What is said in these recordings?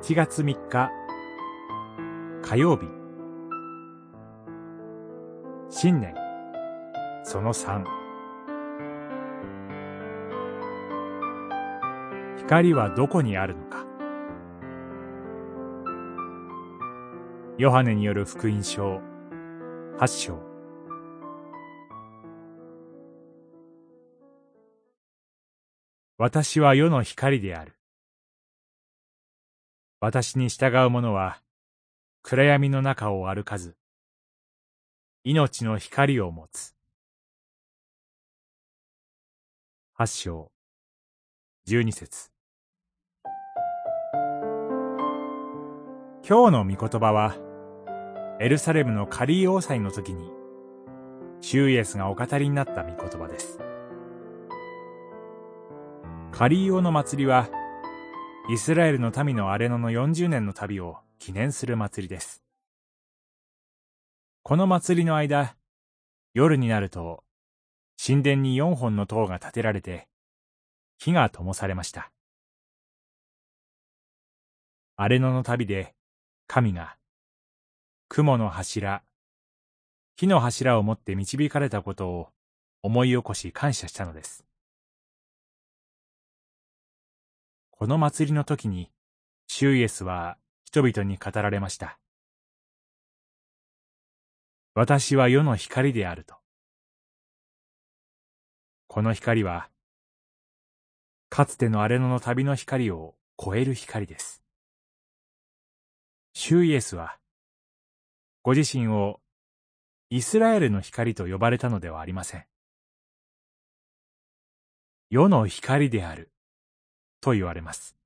7月3日火曜日。新年。その3光はどこにあるのか。ヨハネによる福音書。8章。私は世の光である。私に従う者は、暗闇の中を歩かず、命の光を持つ。八章、十二節。今日の御言葉は、エルサレムのカリー王祭の時に、シューイエスがお語りになった御言葉です。カリーオの祭りは、イスラエルの民のアレノの40年の旅を記念する祭りです。この祭りの間、夜になると、神殿に4本の塔が建てられて、火が灯されました。アレノの旅で、神が、雲の柱、火の柱を持って導かれたことを思い起こし感謝したのです。この祭りの時に、シュイエスは人々に語られました。私は世の光であると。この光は、かつてのアレノの旅の光を超える光です。シュイエスは、ご自身をイスラエルの光と呼ばれたのではありません。世の光であると言われます。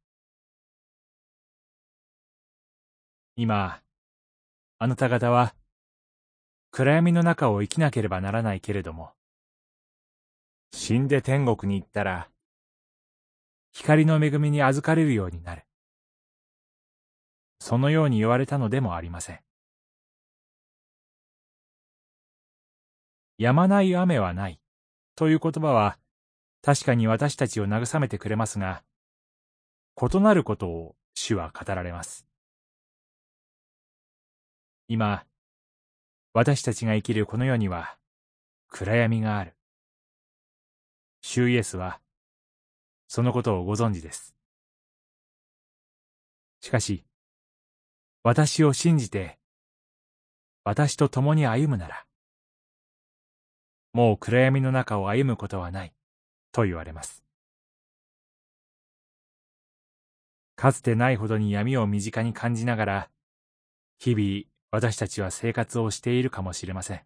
今、あなた方は、暗闇の中を生きなければならないけれども、死んで天国に行ったら、光の恵みに預かれるようになる。そのように言われたのでもありません。止まない雨はないという言葉は確かに私たちを慰めてくれますが、異なることを主は語られます。今、私たちが生きるこの世には暗闇がある。主イエスは、そのことをご存知です。しかし、私を信じて、私と共に歩むなら、もう暗闇の中を歩むことはない、と言われます。かつてないほどに闇を身近に感じながら、日々私たちは生活をしているかもしれません。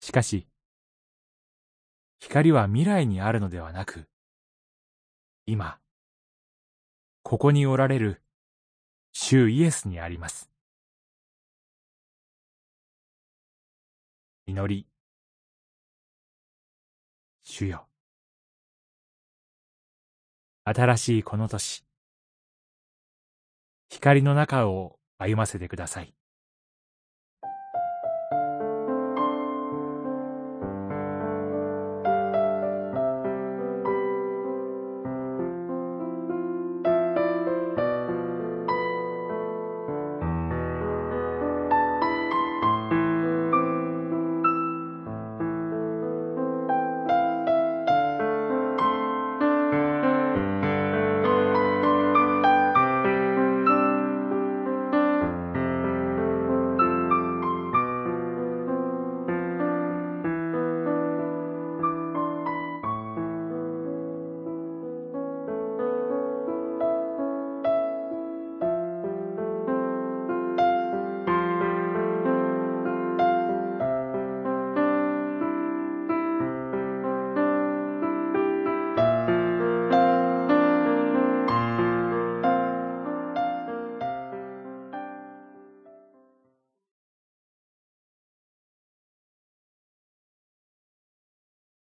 しかし、光は未来にあるのではなく、今、ここにおられる主イエスにあります。祈り、主よ。新しいこの年、光の中を歩ませてください。